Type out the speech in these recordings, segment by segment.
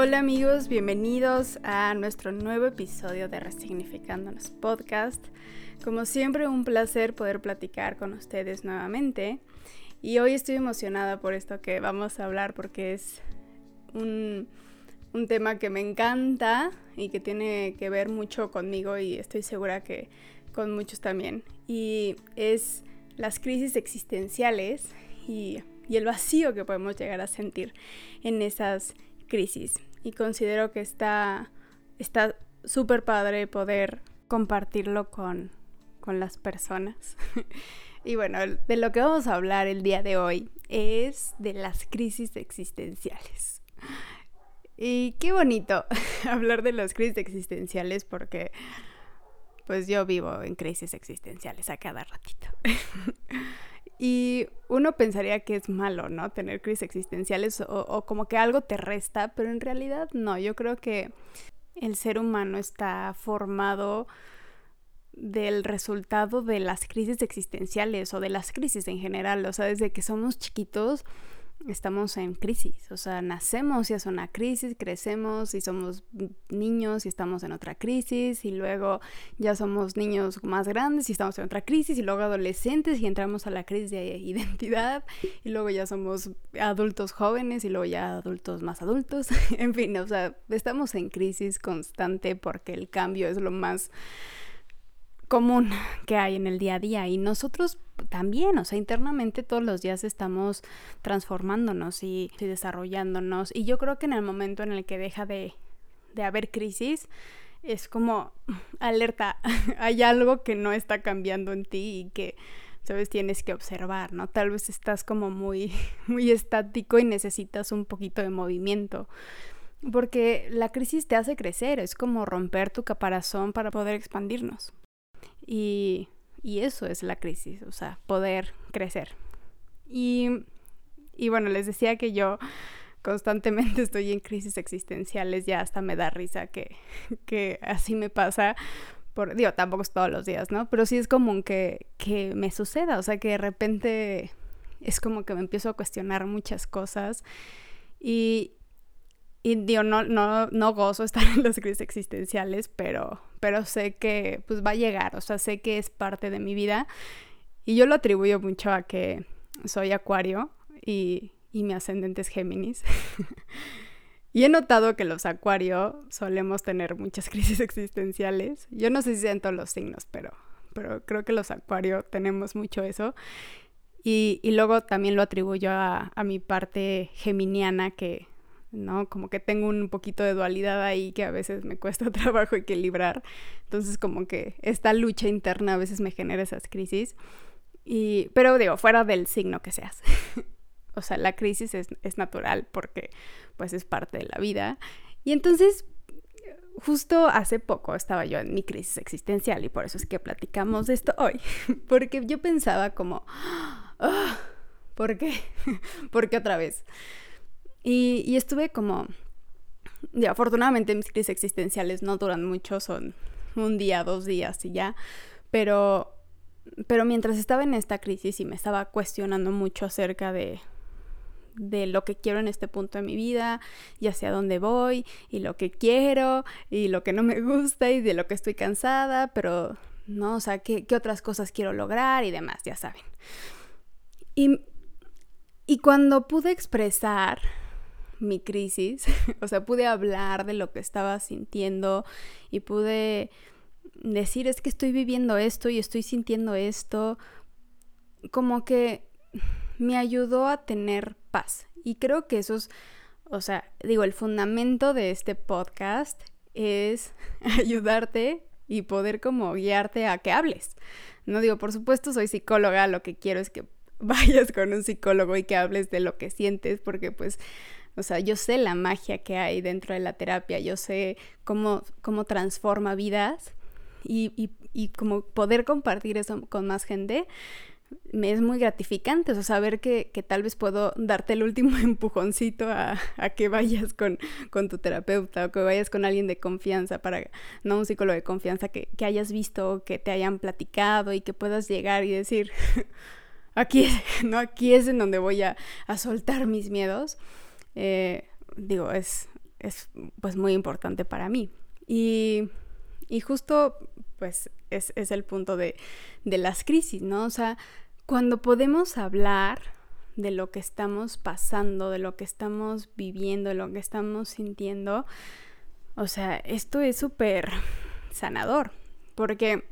Hola amigos, bienvenidos a nuestro nuevo episodio de Resignificándonos Podcast. Como siempre, un placer poder platicar con ustedes nuevamente. Y hoy estoy emocionada por esto que vamos a hablar porque es un, un tema que me encanta y que tiene que ver mucho conmigo y estoy segura que con muchos también. Y es las crisis existenciales y, y el vacío que podemos llegar a sentir en esas crisis y considero que está está súper padre poder compartirlo con, con las personas. y bueno, de lo que vamos a hablar el día de hoy es de las crisis existenciales. Y qué bonito hablar de las crisis existenciales porque pues yo vivo en crisis existenciales a cada ratito. Y uno pensaría que es malo, ¿no? Tener crisis existenciales o, como que algo te resta, pero en realidad no. Yo creo que el ser humano está formado del resultado de las crisis existenciales o de las crisis en general. O sea, desde que somos chiquitos estamos en crisis, o sea, nacemos y es una crisis, crecemos y somos niños y estamos en otra crisis y luego ya somos niños más grandes y estamos en otra crisis y luego adolescentes y entramos a la crisis de identidad y luego ya somos adultos jóvenes y luego ya adultos más adultos, en fin, o sea, estamos en crisis constante porque el cambio es lo más común que hay en el día a día y nosotros también, o sea, internamente todos los días estamos transformándonos y, desarrollándonos y yo creo que en el momento en el que deja de, de haber crisis es como alerta, hay algo que no está cambiando en ti y que sabes tienes que observar, ¿no? Tal vez estás como muy muy estático y necesitas un poquito de movimiento. Porque la crisis te hace crecer, es como romper tu caparazón para poder expandirnos. Y, eso es la crisis, o sea, poder crecer. Y, y bueno, les decía que yo constantemente estoy en crisis existenciales, ya hasta me da risa que, que así me pasa. Por, digo, tampoco es todos los días, ¿no? Pero sí es común que, que me suceda, o sea, que de repente es como que me empiezo a cuestionar muchas cosas y, y digo, no, no, no gozo estar en las crisis existenciales, pero, pero sé que pues va a llegar, o sea, sé que es parte de mi vida. Y yo lo atribuyo mucho a que soy acuario y, y mi ascendente es Géminis. y he notado que los acuario solemos tener muchas crisis existenciales. Yo no sé si sean todos los signos, pero, pero creo que los acuario tenemos mucho eso. Y, y luego también lo atribuyo a, a mi parte geminiana que ¿no? Como que tengo un poquito de dualidad ahí que a veces me cuesta trabajo equilibrar. Entonces como que esta lucha interna a veces me genera esas crisis. Y, pero digo, fuera del signo que seas. o sea, la crisis es, es natural porque pues es parte de la vida. Y entonces justo hace poco estaba yo en mi crisis existencial y por eso es que platicamos esto hoy. Porque yo pensaba como, ah, ¿por qué? ¿Por qué otra vez? Y, estuve como... Y afortunadamente mis crisis existenciales no duran mucho, son un día, dos días y ya. Pero, pero mientras estaba en esta crisis y me estaba cuestionando mucho acerca de, de lo que quiero en este punto de mi vida y hacia dónde voy y lo que quiero y lo que no me gusta y de lo que estoy cansada, pero no, o sea, qué, qué otras cosas quiero lograr y demás, ya saben. Y, y cuando pude expresar mi crisis, o sea, pude hablar de lo que estaba sintiendo y pude decir es que estoy viviendo esto y estoy sintiendo esto, como que me ayudó a tener paz. Y creo que eso es, o sea, digo, el fundamento de este podcast es ayudarte y poder como guiarte a que hables. No digo, por supuesto, soy psicóloga, lo que quiero es que vayas con un psicólogo y que hables de lo que sientes, porque pues o sea, yo sé la magia que hay dentro de la terapia, yo sé cómo, cómo transforma vidas y, y, como poder compartir eso con más gente me es muy gratificante, o sea, saber que, que, tal vez puedo darte el último empujoncito a, a que vayas con, con, tu terapeuta o que vayas con alguien de confianza, para, no un psicólogo de confianza, que, que hayas visto, que te hayan platicado y que puedas llegar y decir, aquí ¿no? Aquí es en donde voy a, a soltar mis miedos. Eh, digo, es, es pues muy importante para mí. Y, y justo pues es, es el punto de, de las crisis, ¿no? O sea, cuando podemos hablar de lo que estamos pasando, de lo que estamos viviendo, de lo que estamos sintiendo, o sea, esto es súper sanador, porque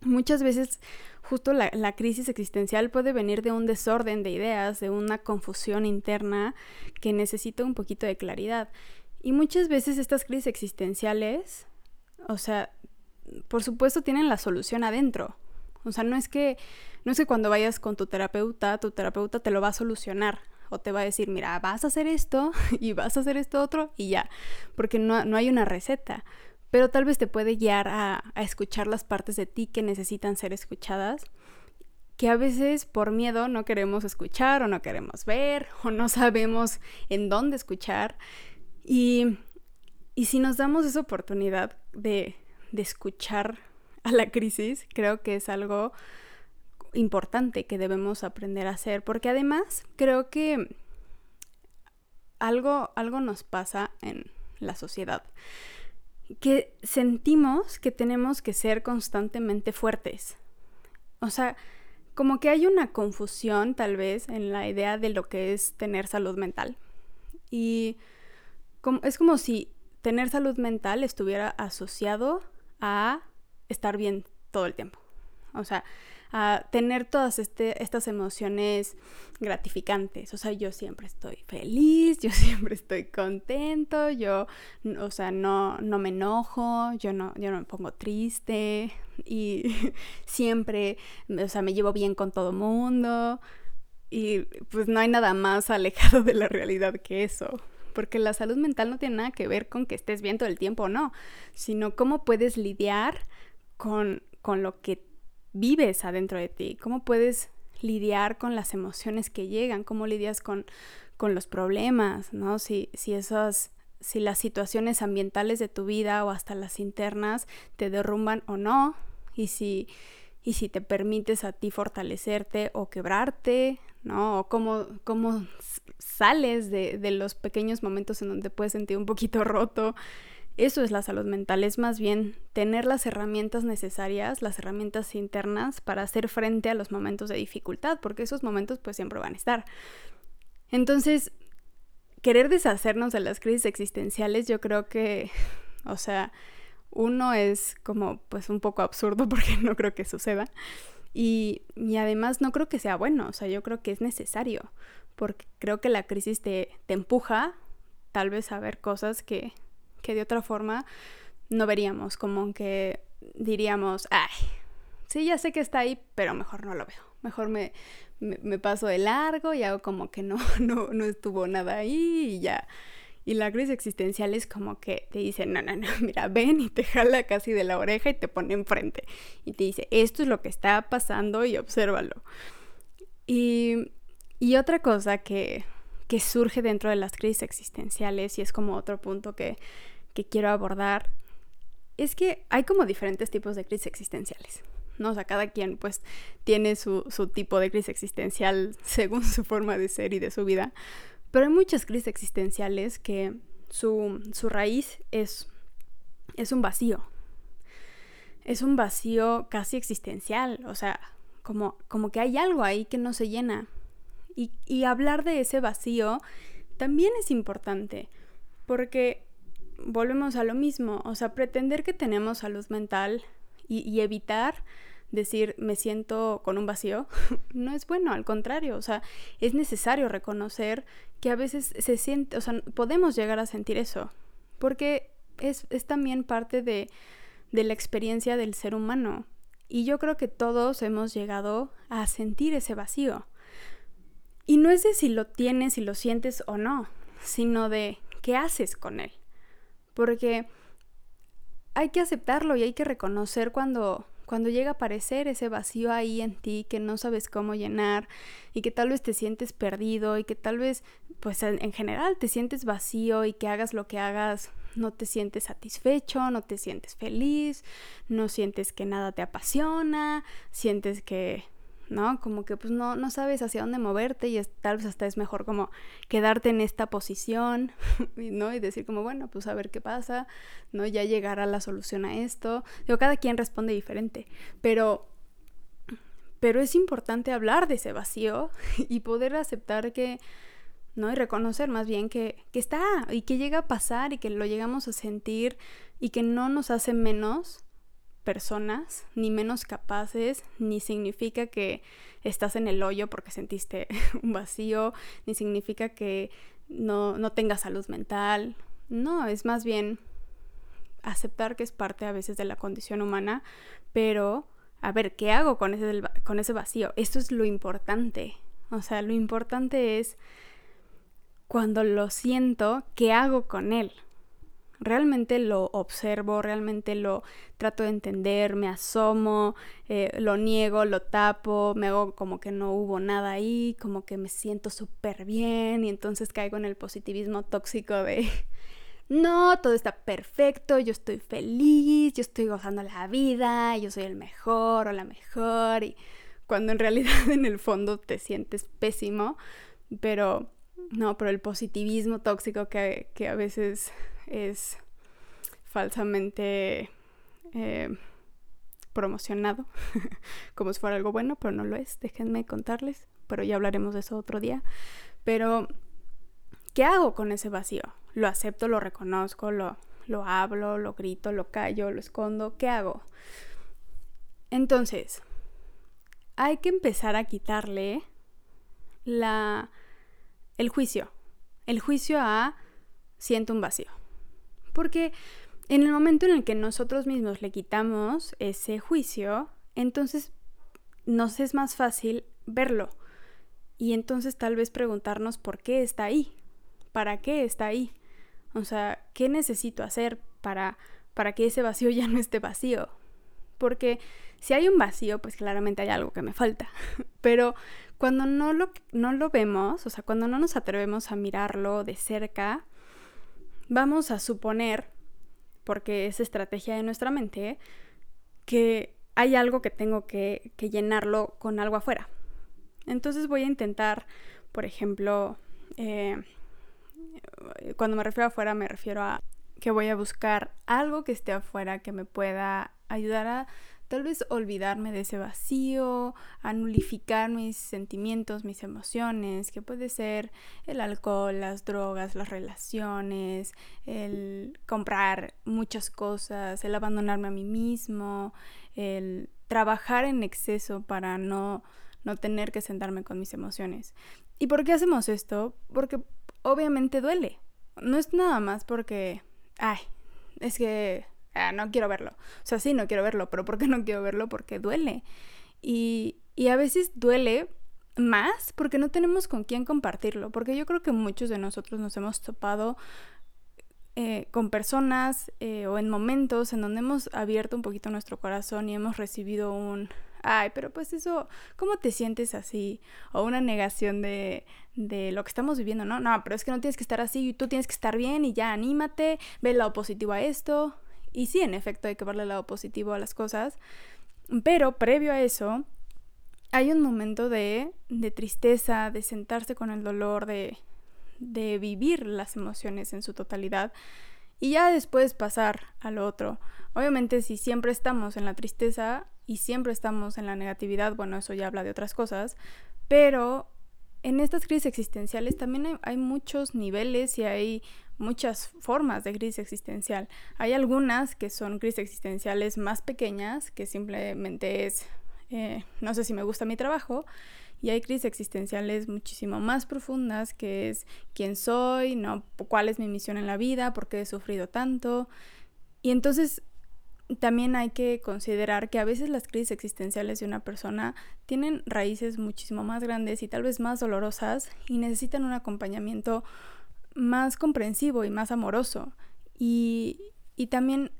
muchas veces justo la, la, crisis existencial puede venir de un desorden de ideas, de una confusión interna que necesita un poquito de claridad. Y muchas veces estas crisis existenciales, o sea, por supuesto tienen la solución adentro. O sea, no es que no es que cuando vayas con tu terapeuta, tu terapeuta te lo va a solucionar o te va a decir, mira, vas a hacer esto y vas a hacer esto otro y ya, porque no, no hay una receta, pero tal vez te puede guiar a, escuchar las partes de ti que necesitan ser escuchadas que a veces por miedo no queremos escuchar o no queremos ver o no sabemos en dónde escuchar. Y, y si nos damos esa oportunidad de, de, escuchar a la crisis, creo que es algo importante que debemos aprender a hacer, porque además creo que algo, algo nos pasa en la sociedad, que sentimos que tenemos que ser constantemente fuertes. O sea, como que hay una confusión tal vez en la idea de lo que es tener salud mental. Y como, es como si tener salud mental estuviera asociado a estar bien todo el tiempo. O sea, a tener todas este, estas emociones gratificantes. O sea, yo siempre estoy feliz, yo siempre estoy contento, yo, o sea, no, no me enojo, yo no, yo no me pongo triste y siempre, o sea, me llevo bien con todo mundo. Y pues no hay nada más alejado de la realidad que eso porque la salud mental no tiene nada que ver con que estés bien todo el tiempo o no, sino cómo puedes lidiar con, con lo que vives adentro de ti, cómo puedes lidiar con las emociones que llegan, cómo lidias con, con los problemas, ¿no? Si, si esas, si las situaciones ambientales de tu vida o hasta las internas te derrumban o no, y si, y si te permites a ti fortalecerte o quebrarte, ¿no? O cómo, cómo sales de, de los pequeños momentos en donde puedes sentir un poquito roto. Eso es la salud mental, es más bien tener las herramientas necesarias, las herramientas internas para hacer frente a los momentos de dificultad, porque esos momentos pues siempre van a estar. Entonces, querer deshacernos de las crisis existenciales, yo creo que, o sea, uno es como pues un poco absurdo porque no creo que suceda. Y, y, además no creo que sea bueno, o sea, yo creo que es necesario, porque creo que la crisis te, te empuja tal vez a ver cosas que que de otra forma no veríamos, como que diríamos, ay, sí, ya sé que está ahí, pero mejor no lo veo. Mejor me, me, paso de largo y hago como que no, no, no estuvo nada ahí y ya. Y la crisis existencial es como que te dice, no, no, no, mira, ven y te jala casi de la oreja y te pone enfrente. Y te dice, esto es lo que está pasando y obsérvalo. Y, y otra cosa que, que surge dentro de las crisis existenciales, y es como otro punto que, que quiero abordar es que hay como diferentes tipos de crisis existenciales. ¿no? O sea, cada quien pues tiene su, su, tipo de crisis existencial según su forma de ser y de su vida. Pero hay muchas crisis existenciales que su, su raíz es, es un vacío. Es un vacío casi existencial. O sea, como, como que hay algo ahí que no se llena. Y, y hablar de ese vacío también es importante. Porque volvemos a lo mismo, o sea, pretender que tenemos salud mental y, evitar decir me siento con un vacío no es bueno, al contrario, o sea, es necesario reconocer que a veces se siente, o sea, podemos llegar a sentir eso, porque es, es también parte de, de la experiencia del ser humano. Y yo creo que todos hemos llegado a sentir ese vacío. Y no es de si lo tienes, si lo sientes o no, sino de qué haces con él. Porque hay que aceptarlo y hay que reconocer cuando, cuando llega a aparecer ese vacío ahí en ti que no sabes cómo llenar y que tal vez te sientes perdido y que tal vez, pues en general te sientes vacío y que hagas lo que hagas, no te sientes satisfecho, no te sientes feliz, no sientes que nada te apasiona, sientes que, ¿no? Como que pues no, no sabes hacia dónde moverte y tal vez hasta es mejor como quedarte en esta posición, ¿no? Y decir como, bueno, pues a ver qué pasa, ¿no? Ya llegará la solución a esto. Digo, cada quien responde diferente, pero, pero es importante hablar de ese vacío y poder aceptar que, ¿no? Y reconocer más bien que, que está y que llega a pasar y que lo llegamos a sentir y que no nos hace menos personas, ni menos capaces, ni significa que estás en el hoyo porque sentiste un vacío, ni significa que no, no tengas salud mental. No, es más bien aceptar que es parte a veces de la condición humana, pero a ver, ¿qué hago con ese, con ese vacío? Esto es lo importante. O sea, lo importante es cuando lo siento, ¿qué hago con él? Realmente lo observo, realmente lo trato de entender, me asomo, eh, lo niego, lo tapo, me hago como que no hubo nada ahí, como que me siento súper bien y entonces caigo en el positivismo tóxico de no, todo está perfecto, yo estoy feliz, yo estoy gozando la vida, yo soy el mejor o la mejor y cuando en realidad en el fondo te sientes pésimo, pero no, pero el positivismo tóxico que, que a veces es falsamente eh, promocionado como si fuera algo bueno, pero no lo es, déjenme contarles, pero ya hablaremos de eso otro día. Pero, ¿qué hago con ese vacío? Lo acepto, lo reconozco, lo, lo hablo, lo grito, lo callo, lo escondo, ¿qué hago? Entonces, hay que empezar a quitarle la, el juicio, el juicio a siento un vacío. Porque en el momento en el que nosotros mismos le quitamos ese juicio, entonces nos es más fácil verlo. Y entonces tal vez preguntarnos por qué está ahí, para qué está ahí. O sea, ¿qué necesito hacer para, para que ese vacío ya no esté vacío? Porque si hay un vacío, pues claramente hay algo que me falta. Pero cuando no lo, no lo vemos, o sea, cuando no nos atrevemos a mirarlo de cerca, vamos a suponer, porque es estrategia de nuestra mente, que hay algo que tengo que, llenarlo con algo afuera. Entonces voy a intentar, por ejemplo, eh, cuando me refiero afuera me refiero a que voy a buscar algo que esté afuera que me pueda ayudar a tal vez olvidarme de ese vacío, a mis sentimientos, mis emociones, que puede ser el alcohol, las drogas, las relaciones, el comprar muchas cosas, el abandonarme a mí mismo, el trabajar en exceso para no, no tener que sentarme con mis emociones. ¿Y por qué hacemos esto? Porque obviamente duele. No es nada más porque, ay, es que ah, no quiero verlo. O sea, sí, no quiero verlo, pero ¿por qué no quiero verlo? Porque duele. Y, y a veces duele más porque no tenemos con quién compartirlo, porque yo creo que muchos de nosotros nos hemos topado eh, con personas eh, o en momentos en donde hemos abierto un poquito nuestro corazón y hemos recibido un, ay, pero pues eso, ¿cómo te sientes así? O una negación de, de lo que estamos viviendo, ¿no? No, pero es que no tienes que estar así, tú tienes que estar bien y ya anímate, ve el lado positivo a esto. Y sí, en efecto, hay que verle el lado positivo a las cosas. Pero previo a eso, hay un momento de, de tristeza, de sentarse con el dolor, de, de vivir las emociones en su totalidad y ya después pasar al otro. Obviamente si siempre estamos en la tristeza y siempre estamos en la negatividad, bueno, eso ya habla de otras cosas, pero en estas crisis existenciales también hay, muchos niveles y hay muchas formas de crisis existencial. Hay algunas que son crisis existenciales más pequeñas, que simplemente es, eh, no sé si me gusta mi trabajo, y hay crisis existenciales muchísimo más profundas, que es quién soy, no, cuál es mi misión en la vida, por qué he sufrido tanto. Y entonces también hay que considerar que a veces las crisis existenciales de una persona tienen raíces muchísimo más grandes y tal vez más dolorosas y necesitan un acompañamiento más comprensivo y más amoroso. Y, y también,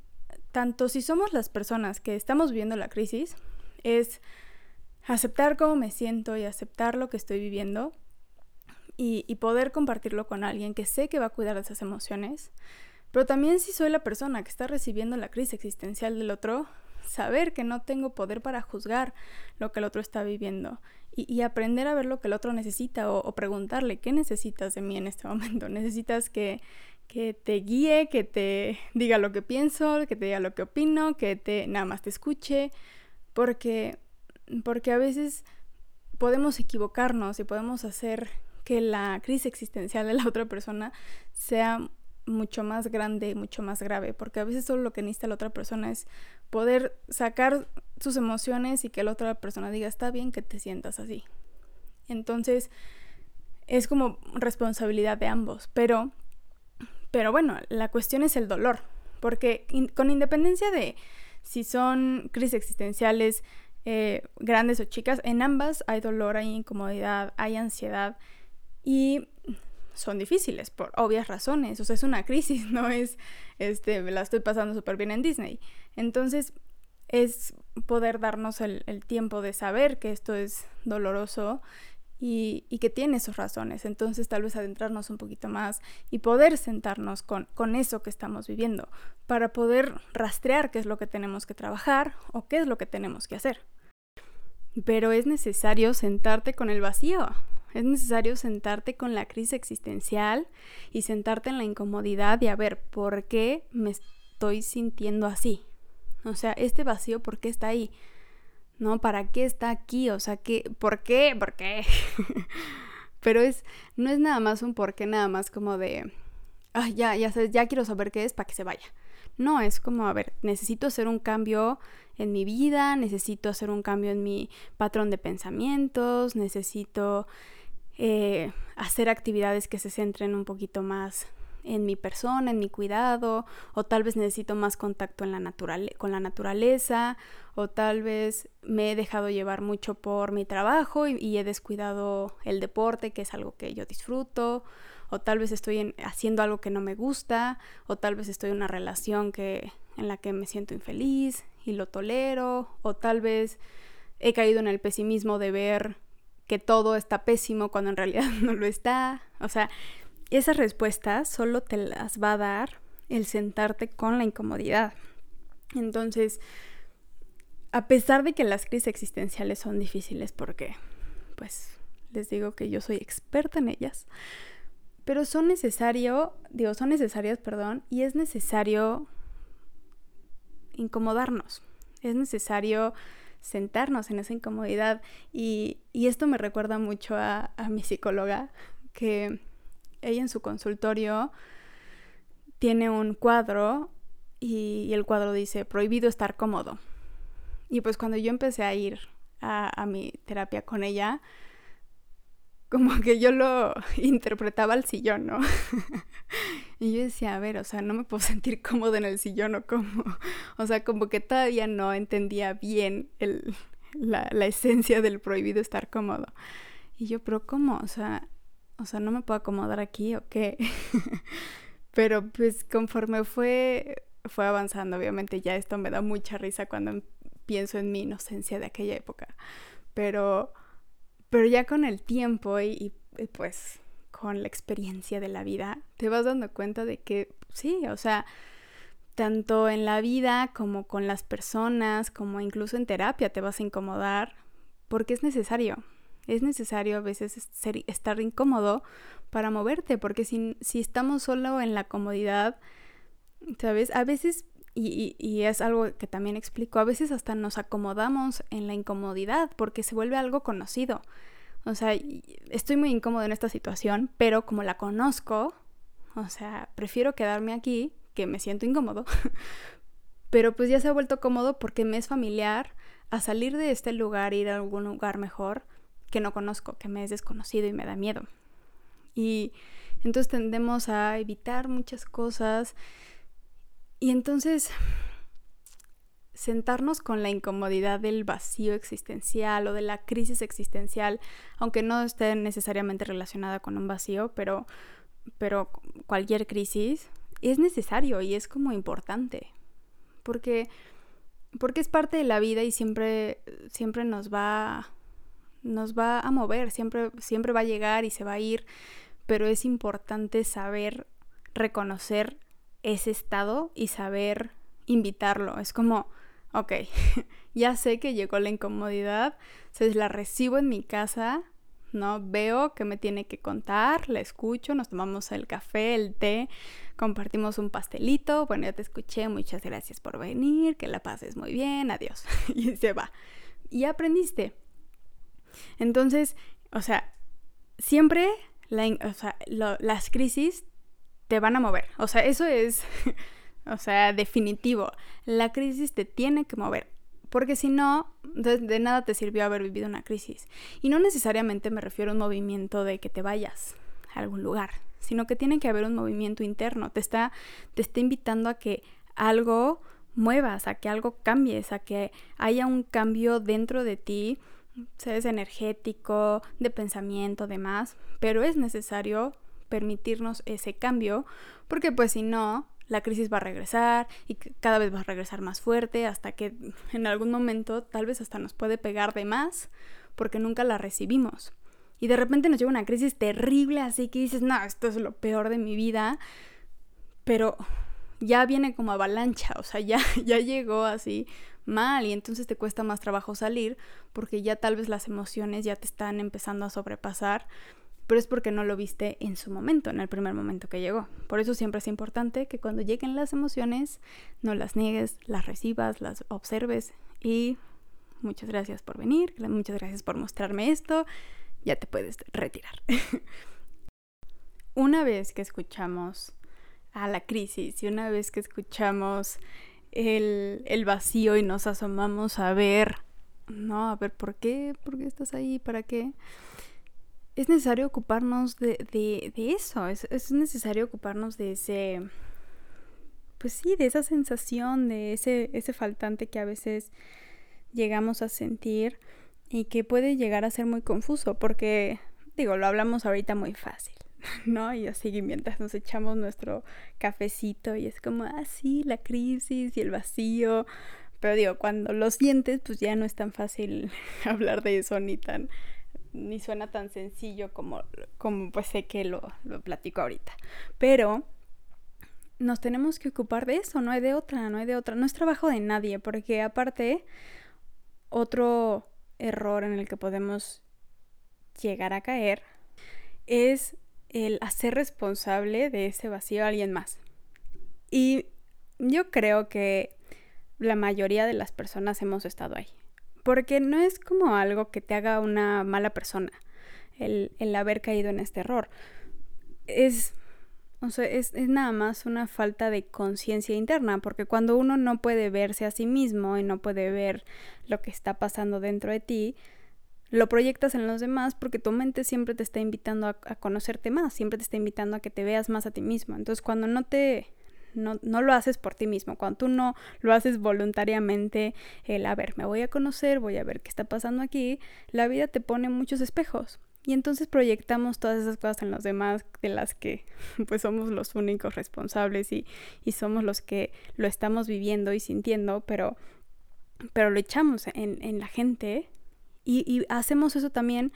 tanto si somos las personas que estamos viviendo la crisis, es aceptar cómo me siento y aceptar lo que estoy viviendo y, y poder compartirlo con alguien que sé que va a cuidar de esas emociones pero también si soy la persona que está recibiendo la crisis existencial del otro, saber que no tengo poder para juzgar lo que el otro está viviendo y, aprender a ver lo que el otro necesita o, preguntarle, ¿qué necesitas de mí en este momento? ¿Necesitas que, que te guíe, que te diga lo que pienso, que te diga lo que opino, que te nada más te escuche? Porque, porque a veces podemos equivocarnos y podemos hacer que la crisis existencial de la otra persona sea mucho más grande, mucho más grave, porque a veces solo lo que necesita la otra persona es poder sacar sus emociones y que la otra persona diga, está bien que te sientas así. Entonces, es como responsabilidad de ambos, pero, pero bueno, la cuestión es el dolor, porque con independencia de si son crisis existenciales eh, grandes o chicas, en ambas hay dolor, hay incomodidad, hay ansiedad y son difíciles por obvias razones. O sea, es una crisis, no es, este, la estoy pasando súper bien en Disney. Entonces, es poder darnos el, tiempo de saber que esto es doloroso y, que tiene sus razones. Entonces, tal vez adentrarnos un poquito más y poder sentarnos con, con eso que estamos viviendo para poder rastrear qué es lo que tenemos que trabajar o qué es lo que tenemos que hacer. Pero es necesario sentarte con el vacío. Es necesario sentarte con la crisis existencial y sentarte en la incomodidad y a ver por qué me estoy sintiendo así. O sea, este vacío, ¿por qué está ahí? ¿No? ¿Para qué está aquí? O sea. ¿por qué? ¿Por qué? Pero es, no es nada más un por qué, nada más como de, ah, ya, ya sabes, ya quiero saber qué es para que se vaya. No, es como, a ver, necesito hacer un cambio en mi vida, necesito hacer un cambio en mi patrón de pensamientos, necesito eh, hacer actividades que se centren un poquito más en mi persona, en mi cuidado, o tal vez necesito más contacto con la naturaleza, o tal vez me he dejado llevar mucho por mi trabajo y, he descuidado el deporte, que es algo que yo disfruto, o tal vez estoy haciendo algo que no me gusta, o tal vez estoy en una relación que, en la que me siento infeliz y lo tolero, o tal vez he caído en el pesimismo de ver que todo está pésimo cuando en realidad no lo está. O sea, esas respuestas solo te las va a dar el sentarte con la incomodidad. Entonces, a pesar de que las crisis existenciales son difíciles porque, pues, les digo que yo soy experta en ellas, pero son necesario, digo, son necesarias, perdón, y es necesario incomodarnos. Es necesario sentarnos en esa incomodidad. Y, esto me recuerda mucho a, mi psicóloga, que ella en su consultorio tiene un cuadro y, el cuadro dice prohibido estar cómodo. Y pues cuando yo empecé a ir a, a mi terapia con ella, como que yo lo interpretaba al sillón, ¿no? y yo decía, a ver, o sea, no me puedo sentir cómoda en el sillón o como, o sea, como que todavía no entendía bien el, la, la, esencia del prohibido estar cómodo. Y yo, pero ¿cómo? O sea, o sea, ¿no me puedo acomodar aquí o qué? pero pues conforme fue, fue avanzando, obviamente ya esto me da mucha risa cuando pienso en mi inocencia de aquella época. Pero pero ya con el tiempo y, pues con la experiencia de la vida, te vas dando cuenta de que sí, o sea, tanto en la vida como con las personas, como incluso en terapia te vas a incomodar, porque es necesario. Es necesario a veces estar incómodo para moverte, porque si, si estamos solo en la comodidad, ¿sabes? A veces y, es algo que también explico, a veces hasta nos acomodamos en la incomodidad porque se vuelve algo conocido. O sea, estoy muy incómodo en esta situación, pero como la conozco, o sea, prefiero quedarme aquí, que me siento incómodo, pero pues ya se ha vuelto cómodo porque me es familiar a salir de este lugar, ir a algún lugar mejor que no conozco, que me es desconocido y me da miedo. Y entonces tendemos a evitar muchas cosas y entonces, sentarnos con la incomodidad del vacío existencial o de la crisis existencial, aunque no esté necesariamente relacionada con un vacío, pero, pero cualquier crisis, es necesario y es como importante. Porque, porque es parte de la vida y siempre, siempre nos va nos va a mover, siempre, siempre va a llegar y se va a ir, pero es importante saber reconocer ese estado y saber invitarlo. Es como, ok, ya sé que llegó la incomodidad, se la recibo en mi casa, ¿no? Veo que me tiene que contar, la escucho, nos tomamos el café, el té, compartimos un pastelito, bueno, ya te escuché, muchas gracias por venir, que la pases muy bien, adiós. y se va. Y aprendiste. Entonces, o sea, siempre las crisis te van a mover. O sea, eso es, o sea, definitivo. La crisis te tiene que mover. Porque si no, de, nada te sirvió haber vivido una crisis. Y no necesariamente me refiero a un movimiento de que te vayas a algún lugar, sino que tiene que haber un movimiento interno. Te está, te está invitando a que algo muevas, a que algo cambies, a que haya un cambio dentro de ti, seas energético, de pensamiento, demás. Pero es necesario permitirnos ese cambio, porque pues si no, la crisis va a regresar y cada vez va a regresar más fuerte hasta que en algún momento tal vez hasta nos puede pegar de más porque nunca la recibimos. Y de repente nos llega una crisis terrible así que dices, no, esto es lo peor de mi vida, pero ya viene como avalancha, o sea, ya, ya llegó así mal y entonces te cuesta más trabajo salir porque ya tal vez las emociones ya te están empezando a sobrepasar pero es porque no lo viste en su momento, en el primer momento que llegó. Por eso siempre es importante que cuando lleguen las emociones no las niegues, las recibas, las observes y muchas gracias por venir, muchas gracias por mostrarme esto, ya te puedes retirar. una vez que escuchamos a la crisis y una vez que escuchamos el, el vacío y nos asomamos a ver, no, a ver por qué, por qué estás ahí, para qué es necesario ocuparnos de, eso, es, necesario ocuparnos de ese, pues sí, de esa sensación, de ese, ese faltante que a veces llegamos a sentir y que puede llegar a ser muy confuso, porque, digo, lo hablamos ahorita muy fácil, ¿no? Y así mientras nos echamos nuestro cafecito y es como, ah, sí, la crisis y el vacío, pero digo, cuando lo sientes, pues ya no es tan fácil hablar de eso ni tan ni suena tan sencillo como, como pues sé que lo, lo platico ahorita. Pero nos tenemos que ocupar de eso, no hay de otra, no hay de otra. No es trabajo de nadie, porque aparte, otro error en el que podemos llegar a caer es el hacer responsable de ese vacío a alguien más. Y yo creo que la mayoría de las personas hemos estado ahí porque no es como algo que te haga una mala persona el, haber caído en este error. Es, es nada más una falta de conciencia interna, porque cuando uno no puede verse a sí mismo y no puede ver lo que está pasando dentro de ti, lo proyectas en los demás porque tu mente siempre te está invitando a, a, conocerte más, siempre te está invitando a que te veas más a ti mismo. Entonces cuando no te no, no lo haces por ti mismo, cuando tú no lo haces voluntariamente, el a ver, me voy a conocer, voy a ver qué está pasando aquí, la vida te pone muchos espejos. Y entonces proyectamos todas esas cosas en los demás de las que pues somos los únicos responsables y, y somos los que lo estamos viviendo y sintiendo, pero, pero lo echamos en, en la gente y, y hacemos eso también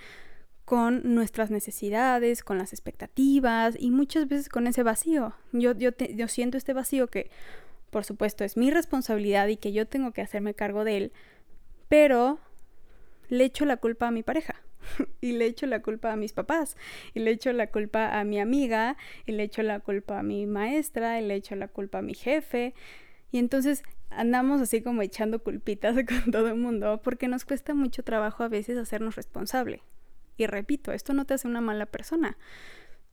con nuestras necesidades, con las expectativas y muchas veces con ese vacío. Yo, yo, yo siento este vacío que, por supuesto, es mi responsabilidad y que yo tengo que hacerme cargo de él, pero le echo la culpa a mi pareja. y le echo la culpa a mis papás, y le echo la culpa a mi amiga, y le echo la culpa a mi maestra, y le echo la culpa a mi jefe. Y entonces andamos así como echando culpitas con todo el mundo porque nos cuesta mucho trabajo a veces hacernos responsable. Y repito, esto no te hace una mala persona.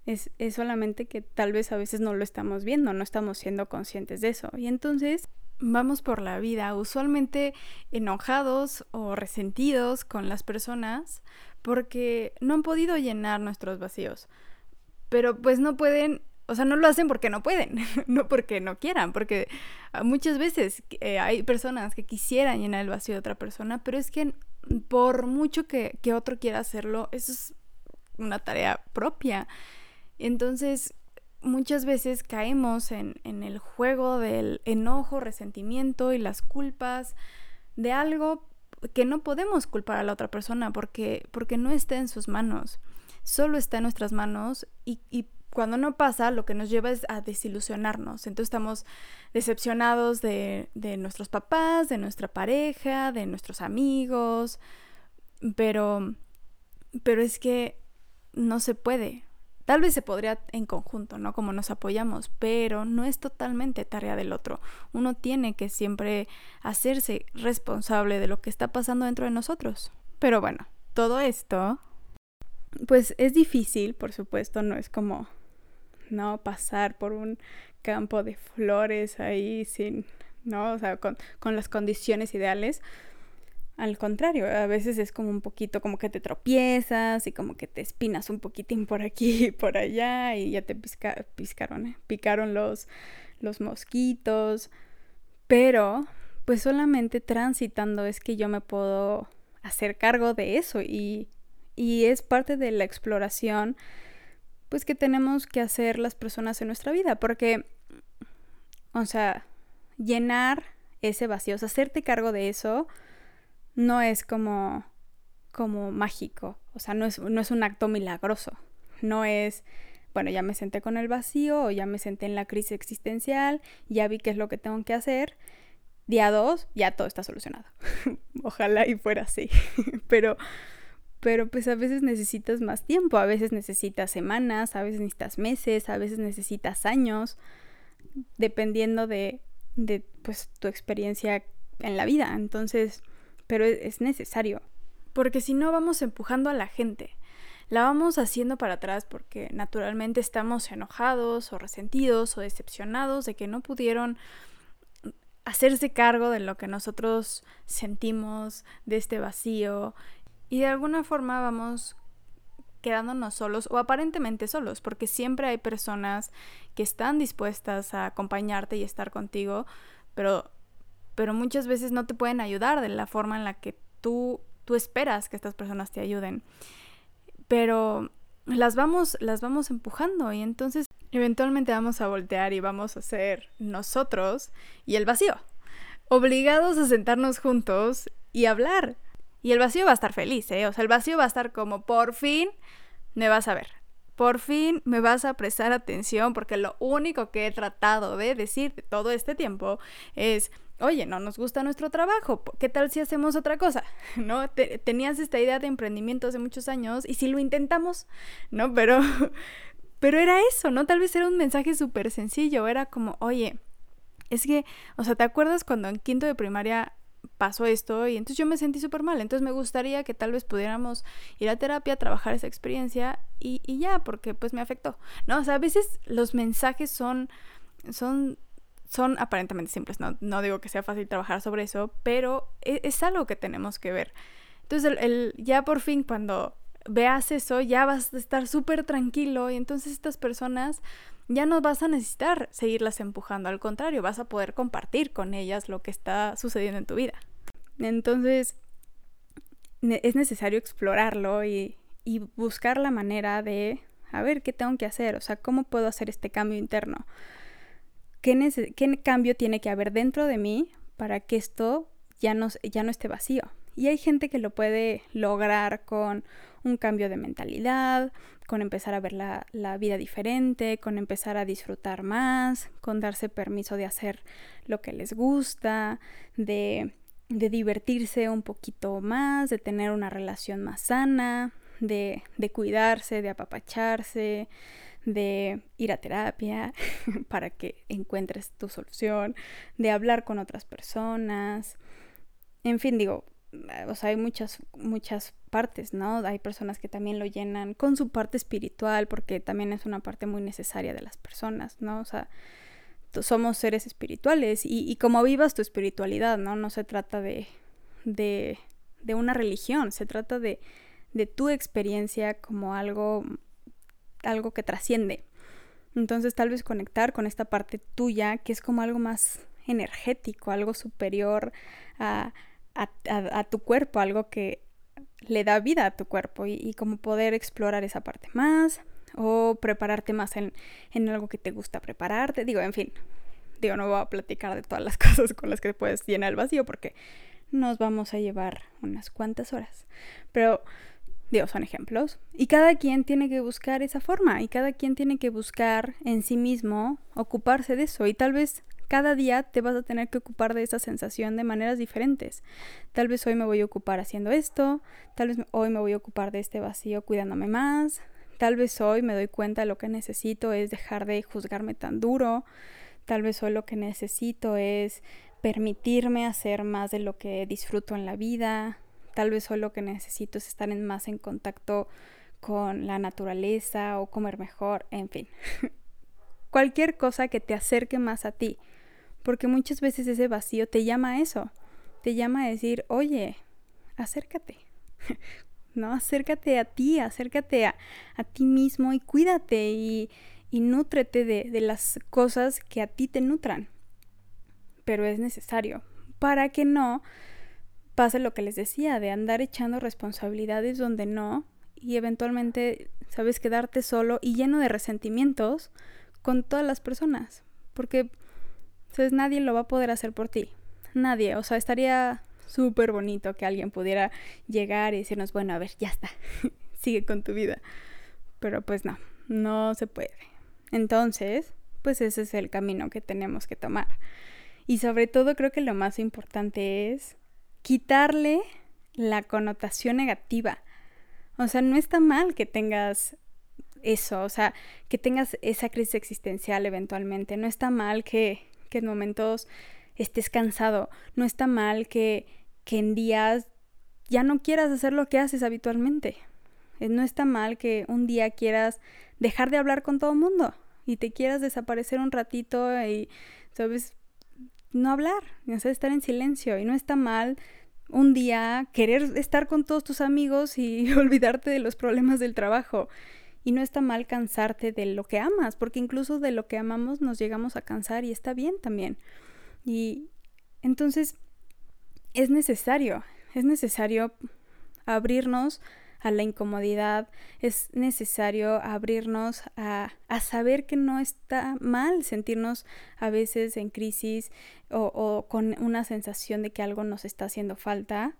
Es, solamente que tal vez a veces no lo estamos viendo, no estamos siendo conscientes de eso. Y entonces vamos por la vida usualmente enojados o resentidos con las personas porque no han podido llenar nuestros vacíos. Pero pues no pueden, o sea, no lo hacen porque no pueden, no porque no quieran, porque muchas veces eh, hay personas que quisieran llenar el vacío de otra persona, pero es que por mucho que, otro quiera hacerlo, eso es una tarea propia. Entonces, muchas veces caemos en, el juego del enojo, resentimiento y las culpas de algo que no podemos culpar a la otra persona porque, porque no está en sus manos. Solo está en nuestras manos y, y cuando no pasa, lo que nos lleva es a desilusionarnos. Entonces estamos decepcionados de, de nuestros papás, de nuestra pareja, de nuestros amigos, pero, pero es que no se puede. Tal vez se podría en conjunto, ¿no? Como nos apoyamos, pero no es totalmente tarea del otro. Uno tiene que siempre hacerse responsable de lo que está pasando dentro de nosotros. Pero bueno, todo esto, pues es difícil, por supuesto, no es como, ¿no? Pasar por un campo de flores ahí sin, ¿no? O sea, con, con las condiciones ideales. Al contrario, a veces es como un poquito como que te tropiezas y como que te espinas un poquitín por aquí y por allá y ya te piscaron, ¿eh? picaron los, los mosquitos. Pero, pues solamente transitando es que yo me puedo hacer cargo de eso y, y es parte de la exploración pues que tenemos que hacer las personas en nuestra vida porque, o sea, llenar ese vacío, o sea, hacerte cargo de eso, no es como, como mágico, o sea, no es, no es un acto milagroso, no es, bueno, ya me senté con el vacío o ya me senté en la crisis existencial, ya vi qué es lo que tengo que hacer, día dos, ya todo está solucionado. Ojalá y fuera así, pero, pero pues a veces necesitas más tiempo, a veces necesitas semanas, a veces necesitas meses, a veces necesitas años, dependiendo de, de pues tu experiencia en la vida, entonces pero e-, es necesario, porque si no vamos empujando a la gente. La vamos haciendo para atrás porque naturalmente estamos enojados o resentidos o decepcionados de que no pudieron hacerse cargo de lo que nosotros sentimos, de este vacío, y de alguna forma vamos quedándonos solos o aparentemente solos, porque siempre hay personas que están dispuestas a acompañarte y estar contigo, pero pero muchas veces no te pueden ayudar de la forma en la que tú, tú esperas que estas personas te ayuden. Pero las vamos, las vamos empujando y entonces eventualmente vamos a voltear y vamos a ser nosotros y el vacío, obligados a sentarnos juntos y hablar. Y el vacío va a estar feliz, ¿eh? O sea, el vacío va a estar como, por fin me vas a ver. Por fin me vas a prestar atención porque lo único que he tratado de decir todo este tiempo es oye, no nos gusta nuestro trabajo, ¿qué tal si hacemos otra cosa? ¿No? tenías esta idea de emprendimiento hace muchos años y si lo intentamos, ¿no? Pero, pero era eso, ¿no? Tal vez era un mensaje súper sencillo, era como, oye, es que, o sea, ¿te acuerdas cuando en quinto de primaria pasó esto y entonces yo me sentí súper mal, entonces me gustaría que tal vez pudiéramos ir a terapia, trabajar esa experiencia y, y ya, porque pues me afectó, ¿no? O sea, a veces los mensajes son, son son aparentemente simples, no, digo que sea fácil trabajar sobre eso, pero e, es, algo que tenemos que ver. Entonces, el, ya por fin cuando veas eso, ya vas a estar súper tranquilo y entonces estas personas ya no vas a necesitar seguirlas empujando, al contrario, vas a poder compartir con ellas lo que está sucediendo en tu vida. Entonces, es necesario explorarlo y, buscar la manera de, a ver, ¿qué tengo que hacer? O sea, ¿cómo puedo hacer este cambio interno? ¿qué, cambio tiene que haber dentro de mí para que esto ya no esté vacío? Y hay gente que lo puede lograr con un cambio de mentalidad, con empezar a ver la, vida diferente, con empezar a disfrutar más, con darse permiso de hacer lo que les gusta, de, divertirse un poquito más, de tener una relación más sana, de cuidarse, de apapacharse, de ir a terapia para que encuentres tu solución, de hablar con otras personas. En fin, digo, o sea, hay muchas, muchas partes, ¿no? Hay personas que también lo llenan con su parte espiritual, porque también es una parte muy necesaria de las personas, ¿no? O sea, somos seres espirituales y, y como vivas tu espiritualidad, ¿no? No se trata de, de, de una religión, se trata de, de tu experiencia como algo algo que trasciende. Entonces tal vez conectar con esta parte tuya, que es como algo más energético, algo superior a, tu cuerpo, algo que le da vida a tu cuerpo y, como poder explorar esa parte más o prepararte más en, en, algo que te gusta prepararte. Digo, en fin, digo, no voy a platicar de todas las cosas con las que puedes llenar el vacío porque nos vamos a llevar unas cuantas horas. Pero Dios, son ejemplos. Y cada quien tiene que buscar esa forma y cada quien tiene que buscar en sí mismo ocuparse de eso. Y tal vez cada día te vas a tener que ocupar de esa sensación de maneras diferentes. Tal vez hoy me voy a ocupar haciendo esto, tal vez hoy me voy a ocupar de este vacío cuidándome más, tal vez hoy me doy cuenta de lo que necesito es dejar de juzgarme tan duro, tal vez hoy lo que necesito es permitirme hacer más de lo que disfruto en la vida, tal vez hoy lo que necesito es estar más en contacto con la naturaleza o comer mejor, en fin. Cualquier cosa que te acerque más a ti porque muchas veces ese vacío te llama a eso, te llama a decir, oye, acércate, ¿no? Acércate a ti, acércate a, ti mismo y cuídate y, y nútrete de, de las cosas que a ti te nutran. Pero es necesario para que no pase lo que les decía, de andar echando responsabilidades donde no y eventualmente, sabes, quedarte solo y lleno de resentimientos con todas las personas. Porque entonces nadie lo va a poder hacer por ti. Nadie. O sea, estaría súper bonito que alguien pudiera llegar y decirnos, bueno, a ver, ya está. Sigue con tu vida. Pero pues no, no se puede. Entonces, pues ese es el camino que tenemos que tomar. Y sobre todo creo que lo más importante es quitarle la connotación negativa. O sea, no está mal que tengas eso, o sea, que tengas esa crisis existencial eventualmente. No está mal que que en momentos estés cansado. No está mal que, que en días ya no quieras hacer lo que haces habitualmente. Eh, no está mal que un día quieras dejar de hablar con todo el mundo y te quieras desaparecer un ratito y, ¿sabes? No hablar, no sé, estar en silencio. Y no está mal un día querer estar con todos tus amigos y olvidarte de los problemas del trabajo. Y no está mal cansarte de lo que amas, porque incluso de lo que amamos nos llegamos a cansar y está bien también. Y entonces es necesario, es necesario abrirnos a la incomodidad, es necesario abrirnos a, a, saber que no está mal sentirnos a veces en crisis o, o con una sensación de que algo nos está haciendo falta,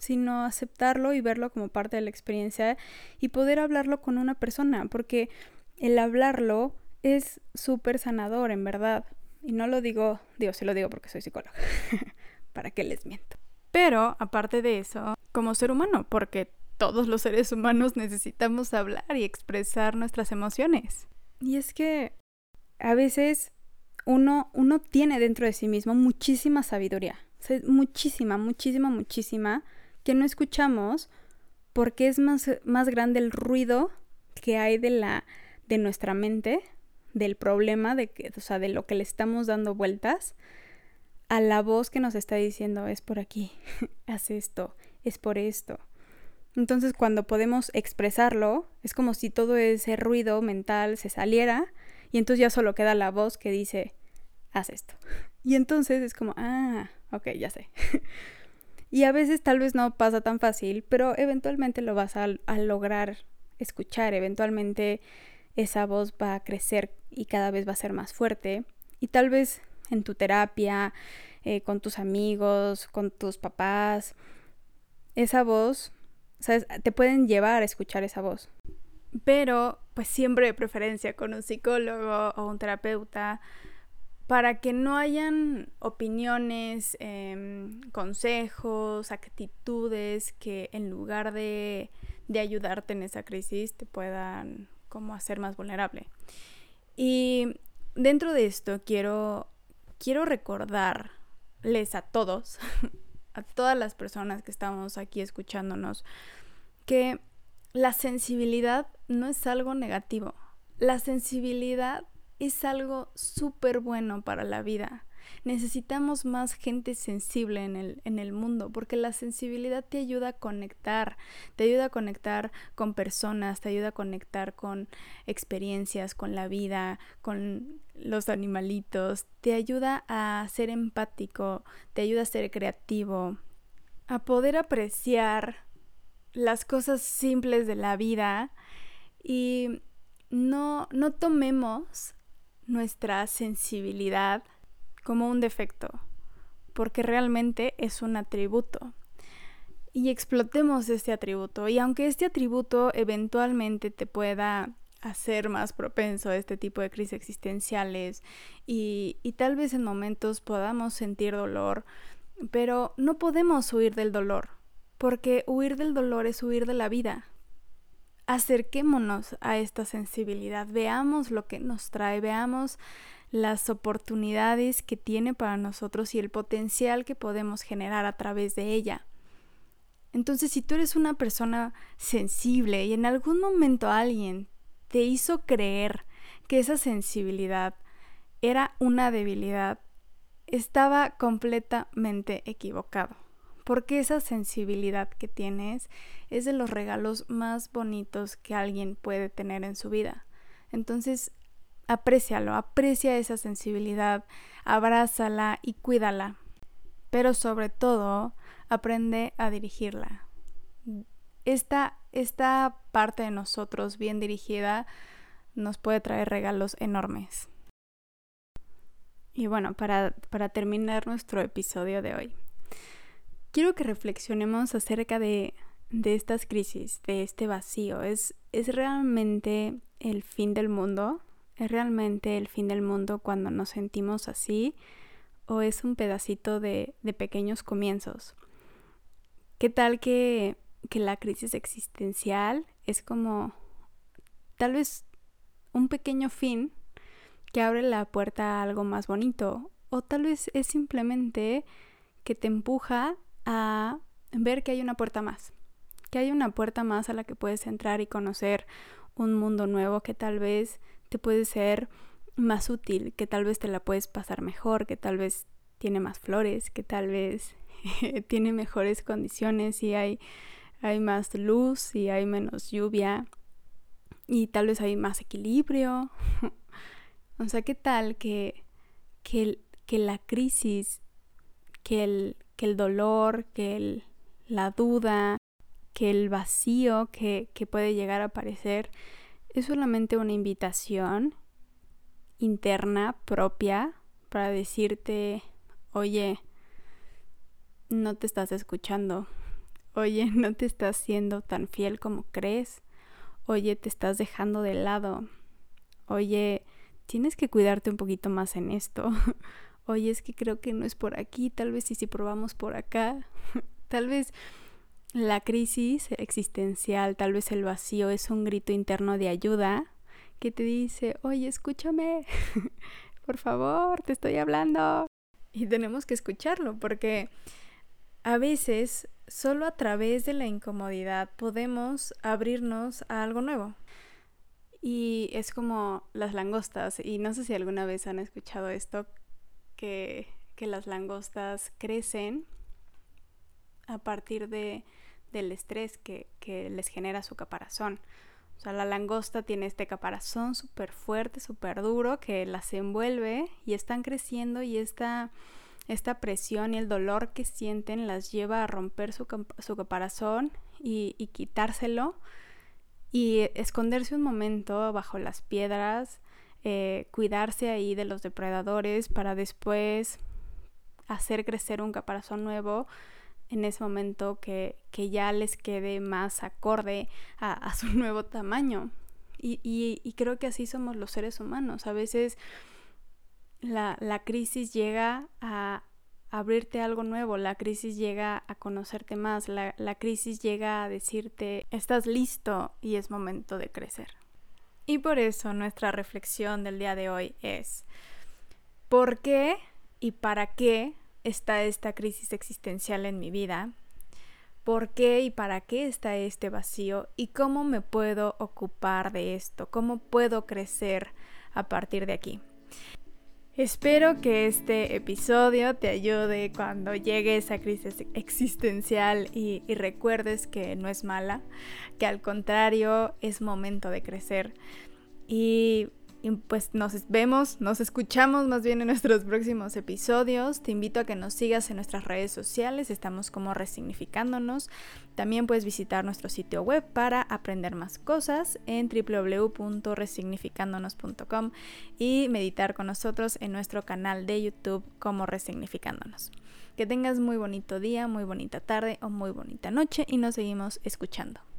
sino aceptarlo y verlo como parte de la experiencia y poder hablarlo con una persona, porque el hablarlo es súper sanador, en verdad. Y no lo digo, digo, se lo digo porque soy psicóloga, para que les miento. Pero, aparte de eso, como ser humano, porque todos los seres humanos necesitamos hablar y expresar nuestras emociones. Y es que a veces uno, uno tiene dentro de sí mismo muchísima sabiduría. muchísima, muchísima, muchísima que no escuchamos porque es más, más grande el ruido que hay de la de nuestra mente, del problema, de que, o sea, de lo que le estamos dando vueltas, a la voz que nos está diciendo es por aquí, haz esto, es por esto. Entonces cuando podemos expresarlo, es como si todo ese ruido mental se saliera y entonces ya solo queda la voz que dice, haz esto. Y entonces es como, ah, ok, ya sé. Y a veces tal vez no pasa tan fácil, pero eventualmente lo vas a, lograr escuchar, eventualmente esa voz va a crecer y cada vez va a ser más fuerte. Y tal vez en tu terapia, eh, con tus amigos, con tus papás, esa voz, ¿sabes? Te pueden llevar a escuchar esa voz. Pero, pues siempre de preferencia con un psicólogo o un terapeuta para que no hayan opiniones, em, consejos, actitudes que en lugar de, de, ayudarte en esa crisis te puedan como hacer más vulnerable. Y dentro de esto quiero, quiero recordarles a todos, a todas las personas que estamos aquí escuchándonos, que la sensibilidad no es algo negativo. La sensibilidad es algo súper bueno para la vida. Necesitamos más gente sensible en el, en el mundo porque la sensibilidad te ayuda a conectar, te ayuda a conectar con personas, te ayuda a conectar con experiencias, con la vida, con los animalitos, te ayuda a ser empático, te ayuda a ser creativo, a poder apreciar las cosas simples de la vida y no, no tomemos nuestra sensibilidad como un defecto, porque realmente es un atributo. y explotemos este atributo. Y aunque este atributo eventualmente te pueda hacer más propenso a este tipo de crisis existenciales y, y tal vez en momentos podamos sentir dolor, pero no podemos huir del dolor, porque huir del dolor es huir de la vida. Acerquémonos a esta sensibilidad, veamos lo que nos trae, veamos las oportunidades que tiene para nosotros y el potencial que podemos generar a través de ella. Entonces, si tú eres una persona sensible y en algún momento alguien te hizo creer que esa sensibilidad era una debilidad, estaba completamente equivocado. Porque esa sensibilidad que tienes es de los regalos más bonitos que alguien puede tener en su vida. Entonces, aprécialo, aprecia esa sensibilidad, abrázala y cuídala. Pero sobre todo, aprende a dirigirla. Esta, esta parte de nosotros bien dirigida nos puede traer regalos enormes. Y bueno, para, para terminar nuestro episodio de hoy, quiero que reflexionemos acerca de, de estas crisis, de este vacío. ¿Es, ¿Es realmente el fin del mundo? ¿Es realmente el fin del mundo cuando nos sentimos así? ¿O es un pedacito de, de pequeños comienzos? ¿Qué tal que, la crisis existencial es como tal vez un pequeño fin que abre la puerta a algo más bonito? O tal vez es simplemente que te empuja a ver que hay una puerta más, que hay una puerta más a la que puedes entrar y conocer un mundo nuevo que tal vez te puede ser más útil, que tal vez te la puedes pasar mejor, que tal vez tiene más flores, que tal vez tiene mejores condiciones y hay, hay más luz y hay menos lluvia y tal vez hay más equilibrio. o sea, ¿qué tal que, que, que la crisis, que el, que el dolor, que el, la duda, que el vacío que, que puede llegar a aparecer es solamente una invitación interna propia para decirte, oye, no te estás escuchando. Oye, no te estás siendo tan fiel como crees. Oye, te estás dejando de lado. Oye, tienes que cuidarte un poquito más en esto. Oye, es que creo que no es por aquí, tal vez si si probamos por acá. tal vez la crisis existencial, tal vez el vacío es un grito interno de ayuda que te dice, oye, escúchame, por favor, te estoy hablando. Y tenemos que escucharlo porque a veces, solo a través de la incomodidad podemos abrirnos a algo nuevo. Y es como las langostas, y no sé si alguna vez han escuchado esto, que, las langostas crecen a partir de, del estrés que, que les genera su caparazón. O sea, la langosta tiene este caparazón súper fuerte, súper duro, que las envuelve y están creciendo y esta esta presión y el dolor que sienten las lleva a romper su, caparazón y, quitárselo y esconderse un momento bajo las piedras, eh, cuidarse ahí de los depredadores para después hacer crecer un caparazón nuevo en ese momento que, ya les quede más acorde a, su nuevo tamaño. Y, creo que así somos los seres humanos. A veces la, la crisis llega a abrirte algo nuevo, la crisis llega a conocerte más, la, la, crisis llega a decirte, estás listo y es momento de crecer. Y por eso nuestra reflexión del día de hoy es, ¿por qué y para qué está esta crisis existencial en mi vida? ¿Por qué y para qué está este vacío? ¿Y cómo me puedo ocupar de esto? ¿Cómo puedo crecer a partir de aquí? Espero que este episodio te ayude cuando llegue esa crisis existencial y, recuerdes que no es mala, que al contrario es momento de crecer. Y Y pues nos vemos, nos escuchamos más bien en nuestros próximos episodios. Te invito a que nos sigas en nuestras redes sociales, estamos como resignificándonos. También puedes visitar nuestro sitio web para aprender más cosas en www.resignificándonos.com y meditar con nosotros en nuestro canal de YouTube como Resignificándonos. Que tengas muy bonito día, muy bonita tarde o muy bonita noche y nos seguimos escuchando.